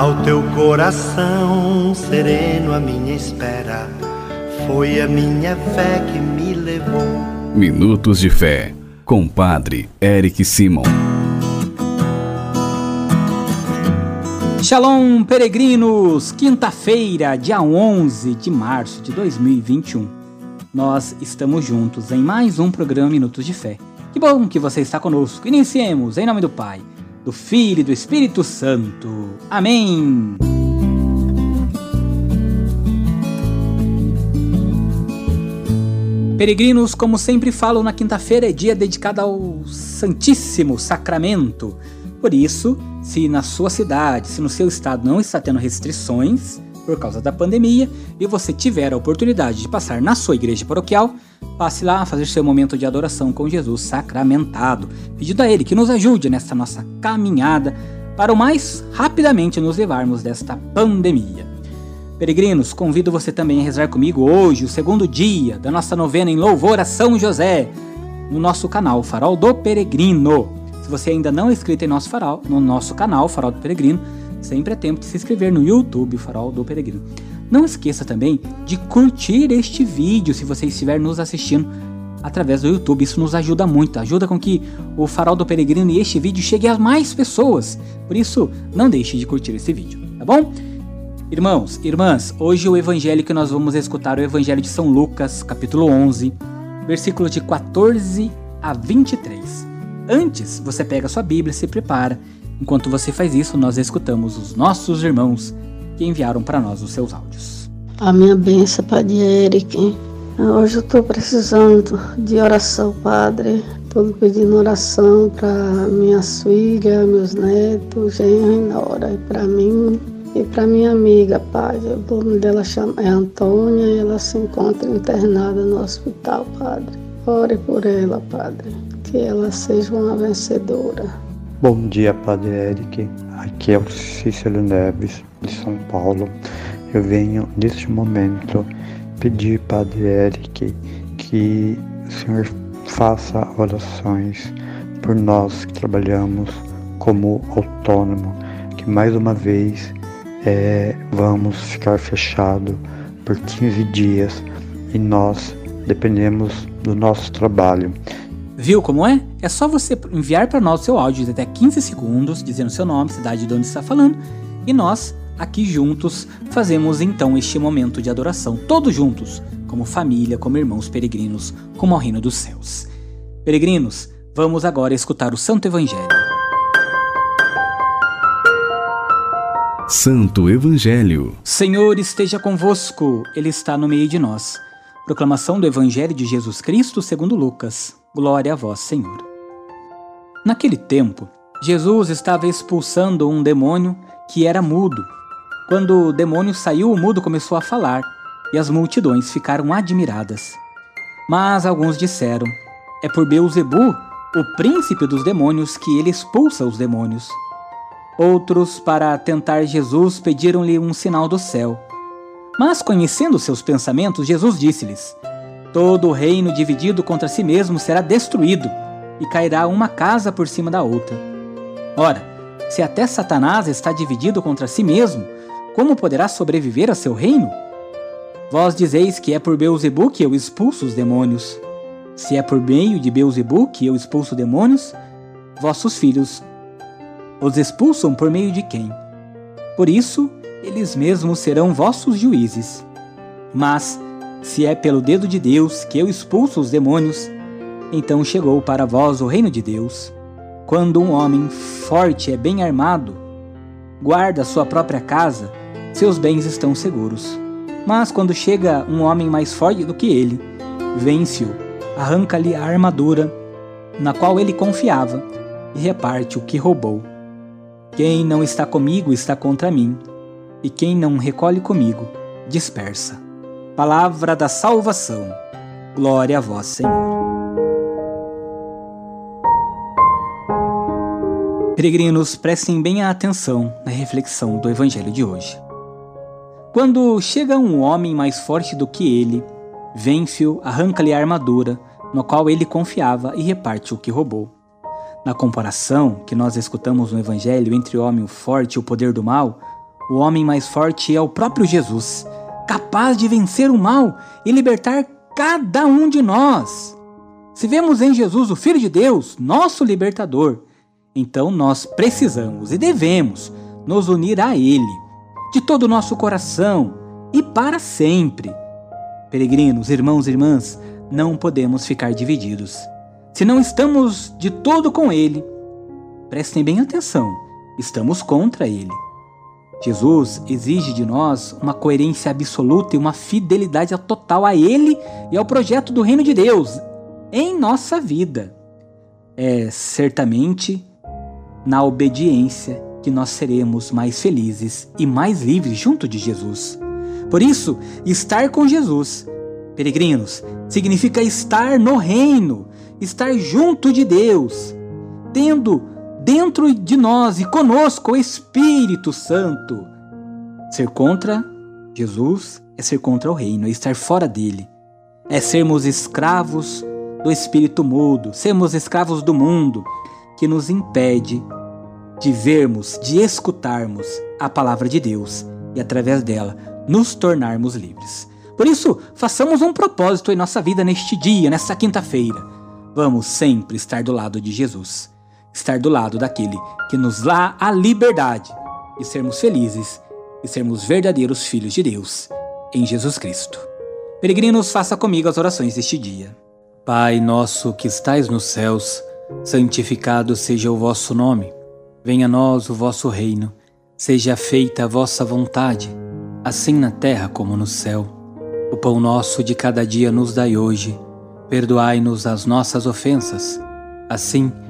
Ao teu coração sereno, a minha espera foi a minha fé que me levou. Minutos de Fé, com Padre Eric Simon. Shalom, peregrinos! Quinta-feira, dia 11 de março de 2021. Nós estamos juntos em mais um programa Minutos de Fé. Que bom que você está conosco. Iniciemos em nome do Pai do Filho e do Espírito Santo. Amém. Peregrinos, como sempre falo, na quinta-feira é dia dedicado ao Santíssimo Sacramento. Por isso, se na sua cidade, se no seu estado não está tendo restrições por causa da pandemia e você tiver a oportunidade de passar na sua igreja paroquial, Passe lá a fazer seu momento de adoração com Jesus sacramentado, pedindo a Ele que nos ajude nessa nossa caminhada para o mais rapidamente nos levarmos desta pandemia. Peregrinos, convido você também a rezar comigo hoje, o segundo dia da nossa novena em louvor a São José, no nosso canal Farol do Peregrino. Se você ainda não é inscrito em nosso farol, no nosso canal Farol do Peregrino, sempre é tempo de se inscrever no YouTube Farol do Peregrino. Não esqueça também de curtir este vídeo se você estiver nos assistindo através do YouTube. Isso nos ajuda muito, ajuda com que o Farol do Peregrino e este vídeo chegue a mais pessoas. Por isso, não deixe de curtir esse vídeo, tá bom? Irmãos, irmãs, hoje o evangelho que nós vamos escutar é o evangelho de São Lucas, capítulo 11, versículos de 14 a 23. Antes, você pega sua Bíblia se prepara. Enquanto você faz isso, nós escutamos os nossos irmãos que enviaram para nós os seus áudios. A minha benção, Padre Eric. Hoje eu estou precisando de oração, Padre. Estou pedindo oração para minhas filhas, meus netos, genro e nora, e para mim e para minha amiga, Padre. O nome dela é Antônia e ela se encontra internada no hospital, Padre. Ore por ela, Padre, que ela seja uma vencedora. Bom dia, Padre Eric. Aqui é o Cícero Neves, de São Paulo. Eu venho, neste momento, pedir, Padre Eric, que o Senhor faça orações por nós que trabalhamos como autônomo, que mais uma vez é, vamos ficar fechado por 15 dias e nós dependemos do nosso trabalho. Viu como é? É só você enviar para nós seu áudio de até 15 segundos, dizendo seu nome, cidade de onde está falando, e nós, aqui juntos, fazemos então este momento de adoração, todos juntos, como família, como irmãos peregrinos, como ao reino dos céus. Peregrinos, vamos agora escutar o Santo Evangelho. Santo Evangelho. Senhor esteja convosco, Ele está no meio de nós. Proclamação do Evangelho de Jesus Cristo segundo Lucas. Glória a vós, Senhor. Naquele tempo, Jesus estava expulsando um demônio que era mudo. Quando o demônio saiu, o mudo começou a falar e as multidões ficaram admiradas. Mas alguns disseram: É por Beuzebu, o príncipe dos demônios, que ele expulsa os demônios. Outros, para tentar Jesus, pediram-lhe um sinal do céu. Mas, conhecendo seus pensamentos, Jesus disse-lhes: Todo o reino dividido contra si mesmo será destruído, e cairá uma casa por cima da outra. Ora, se até Satanás está dividido contra si mesmo, como poderá sobreviver a seu reino? Vós dizeis que é por Beuzebu que eu expulso os demônios. Se é por meio de Beuzebu que eu expulso demônios, vossos filhos os expulsam por meio de quem? Por isso, eles mesmos serão vossos juízes. Mas, se é pelo dedo de Deus que eu expulso os demônios, então chegou para vós o reino de Deus. Quando um homem forte é bem armado, guarda sua própria casa, seus bens estão seguros. Mas quando chega um homem mais forte do que ele, vence-o, arranca-lhe a armadura na qual ele confiava e reparte o que roubou. Quem não está comigo está contra mim, e quem não recolhe comigo dispersa. Palavra da salvação. Glória a vós, Senhor. Peregrinos, prestem bem a atenção na reflexão do Evangelho de hoje. Quando chega um homem mais forte do que ele, vence-o, arranca-lhe a armadura, no qual ele confiava e reparte o que roubou. Na comparação que nós escutamos no Evangelho entre o homem forte e o poder do mal, O homem mais forte é o próprio Jesus, capaz de vencer o mal e libertar cada um de nós. Se vemos em Jesus o Filho de Deus, nosso libertador, então nós precisamos e devemos nos unir a Ele, de todo o nosso coração e para sempre. Peregrinos, irmãos e irmãs, não podemos ficar divididos. Se não estamos de todo com Ele, prestem bem atenção, estamos contra Ele. Jesus exige de nós uma coerência absoluta e uma fidelidade total a Ele e ao projeto do Reino de Deus em nossa vida. É certamente na obediência que nós seremos mais felizes e mais livres junto de Jesus. Por isso, estar com Jesus, peregrinos, significa estar no reino, estar junto de Deus, tendo dentro de nós e conosco o Espírito Santo. Ser contra Jesus é ser contra o reino, é estar fora dele, é sermos escravos do espírito mudo, sermos escravos do mundo que nos impede de vermos, de escutarmos a palavra de Deus e através dela nos tornarmos livres. Por isso, façamos um propósito em nossa vida neste dia, nesta quinta-feira. Vamos sempre estar do lado de Jesus, estar do lado daquele que nos dá a liberdade e sermos felizes e sermos verdadeiros filhos de Deus em Jesus Cristo. Peregrinos, faça comigo as orações deste dia. Pai nosso que estais nos céus, santificado seja o vosso nome. Venha a nós o vosso reino. Seja feita a vossa vontade, assim na terra como no céu. O pão nosso de cada dia nos dai hoje. Perdoai-nos as nossas ofensas, assim como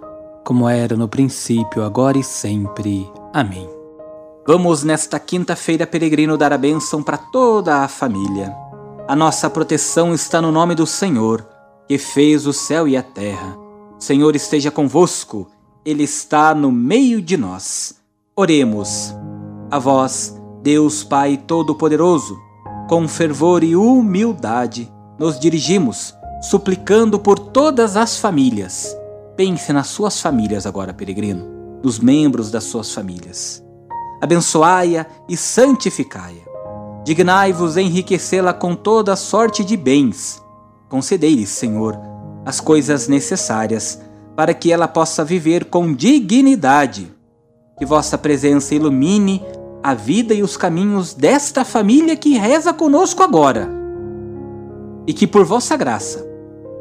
como era no princípio, agora e sempre. Amém. Vamos nesta quinta-feira, peregrino, dar a bênção para toda a família. A nossa proteção está no nome do Senhor, que fez o céu e a terra. Senhor esteja convosco, Ele está no meio de nós. Oremos. A vós, Deus Pai Todo-Poderoso, com fervor e humildade, nos dirigimos, suplicando por todas as famílias. Pense nas suas famílias agora, peregrino, nos membros das suas famílias. Abençoai-a e santificai-a. Dignai-vos enriquecê-la com toda sorte de bens. Concedei-lhe, Senhor, as coisas necessárias para que ela possa viver com dignidade. Que vossa presença ilumine a vida e os caminhos desta família que reza conosco agora. E que por vossa graça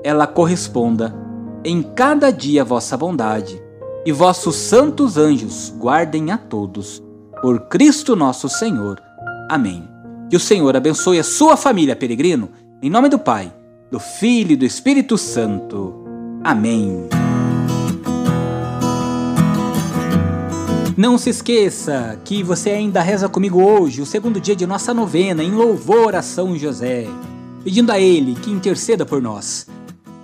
ela corresponda em cada dia vossa bondade, e vossos santos anjos guardem a todos. Por Cristo nosso Senhor. Amém. Que o Senhor abençoe a sua família, peregrino, em nome do Pai do Filho e do Espírito Santo. Amém. Não se esqueça que você ainda reza comigo hoje, o segundo dia de nossa novena, em louvor a São José, pedindo a Ele que interceda por nós.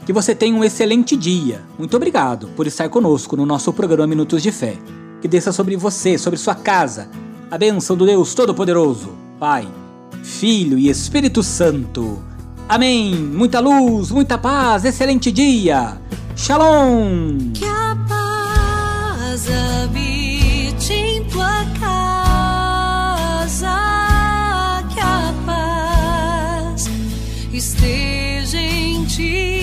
Que você tenha um excelente dia. Muito obrigado por estar conosco no nosso programa Minutos de Fé. Que desça sobre você, sobre sua casa, a bênção do Deus Todo-Poderoso, Pai, Filho e Espírito Santo. Amém. Muita luz, muita paz, excelente dia. Shalom. Que a paz habite em tua casa, que a paz esteja em ti.